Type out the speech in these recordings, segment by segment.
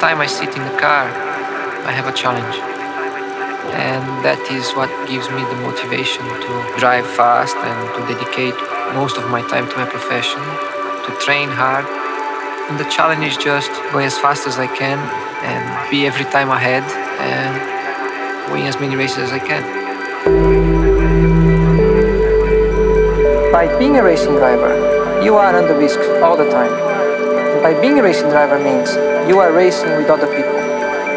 every time I sit in the car, I have a challenge. And that is what gives me the motivation to drive fast and to dedicate most of my time to my profession, to train hard. And the challenge is just go as fast as I can and be every time ahead and win as many races as I can. By being a racing driver, you are under risk all the time. By being a racing driver means you are racing with other people.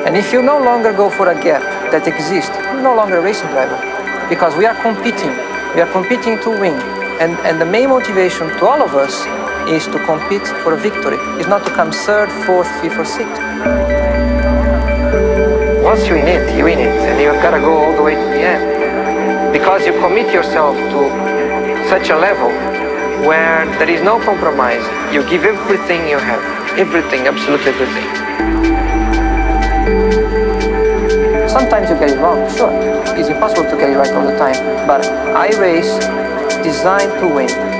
And if you no longer go for a gap that exists, you're no longer a racing driver. Because we are competing. We are competing to win. And, and the main motivation to all of us is to compete for a victory. It's not to come third, fourth, fifth, or sixth. Once you win it, you win it. And you've got to go all the way to the end. Because you commit yourself to such a level where there is no compromise. You give everything you have. Everything, absolutely everything. Sometimes you get it wrong, sure. It's impossible to get it right all the time. But I race designed to win.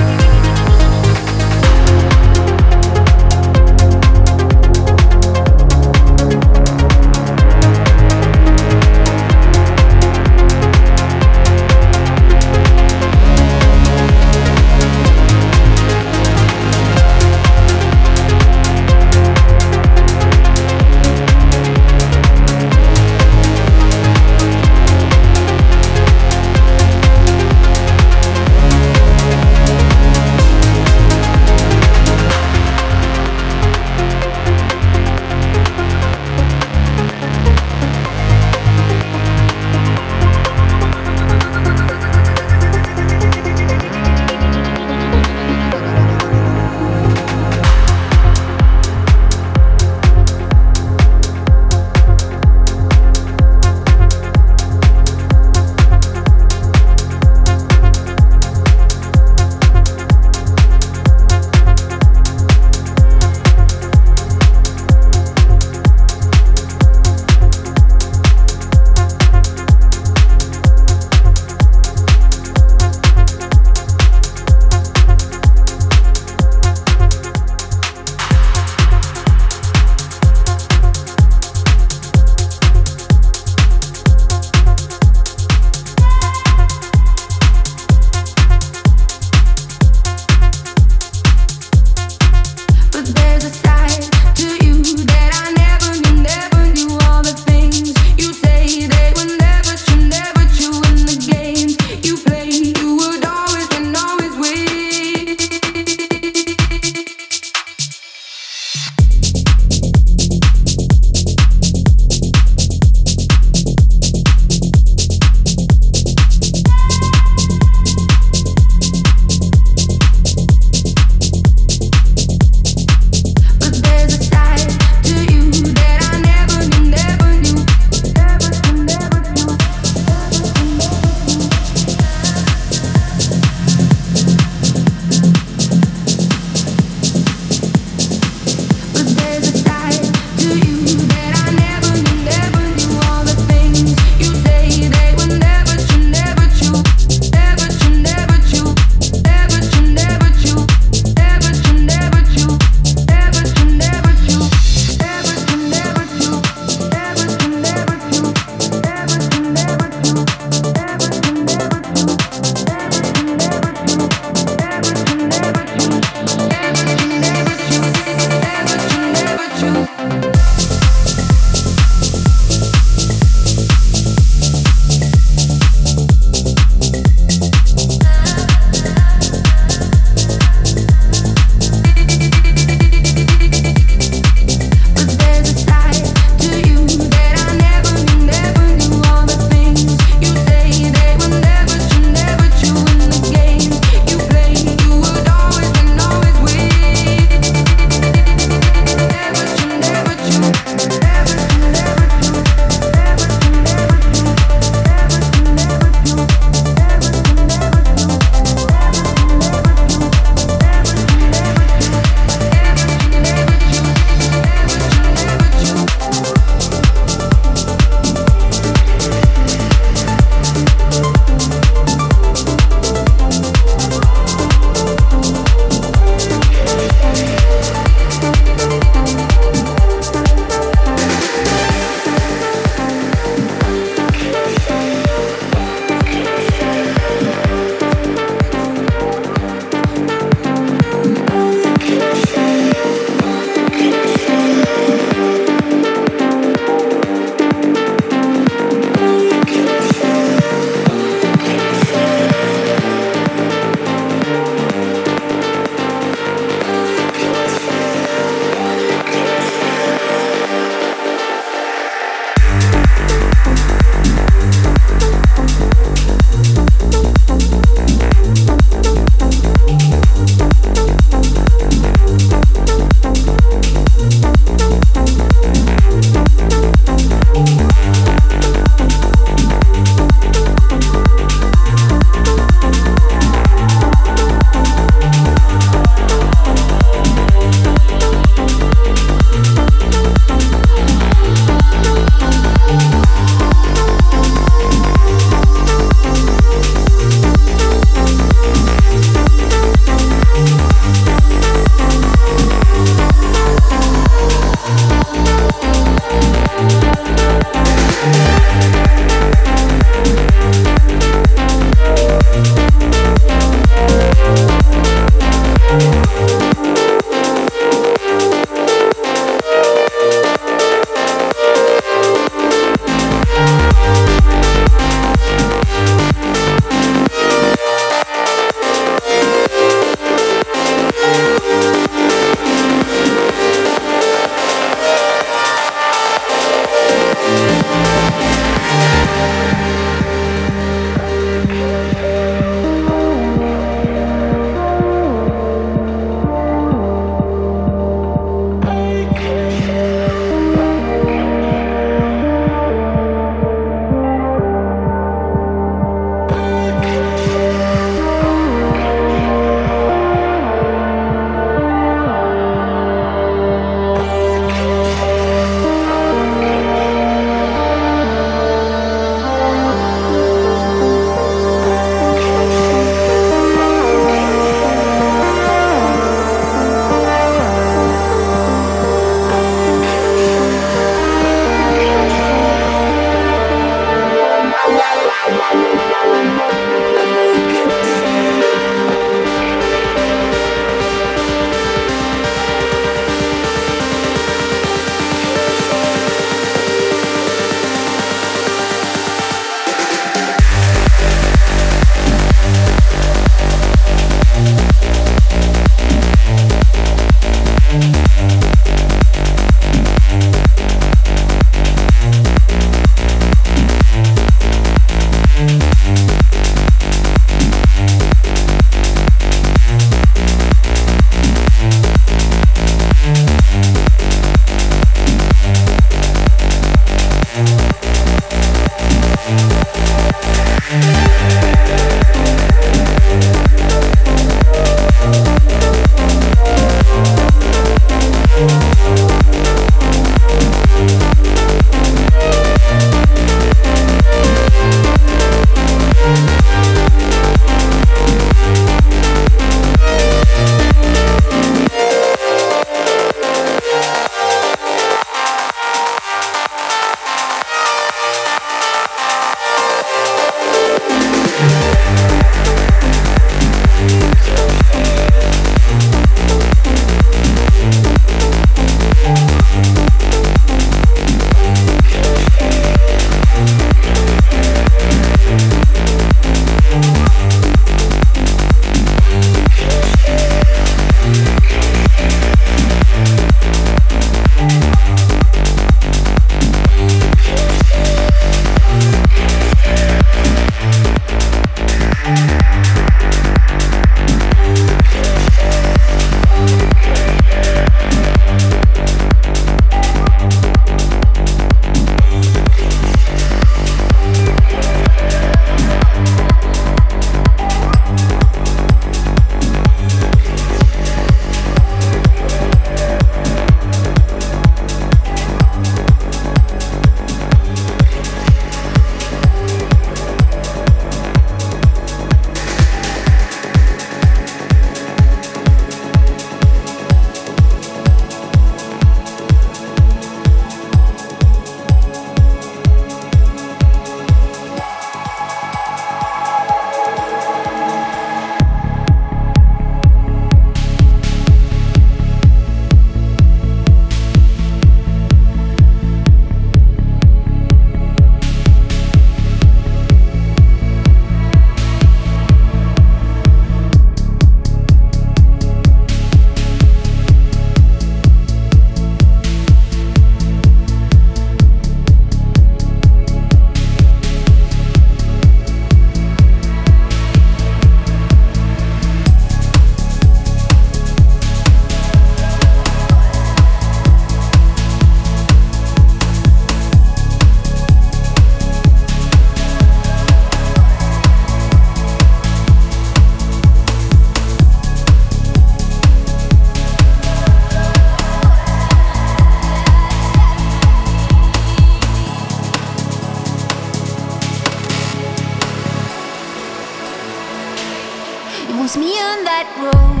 It was me on that road.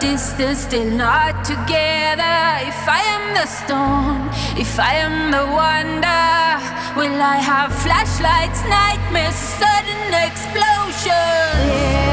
Distance, still not together. If I am the storm, if I am the wonder, will I have flashlights, nightmares, sudden explosion? There's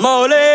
mole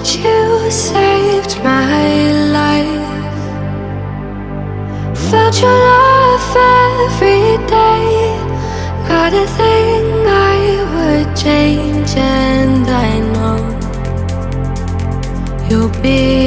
that you saved my life. Felt your love every day. Not a thing I would change, and I know you'll be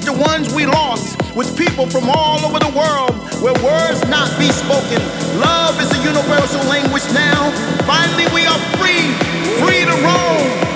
least the ones we lost with people from all over the world where words not be spoken. Love is a universal language now. Finally, we are free, free to roam.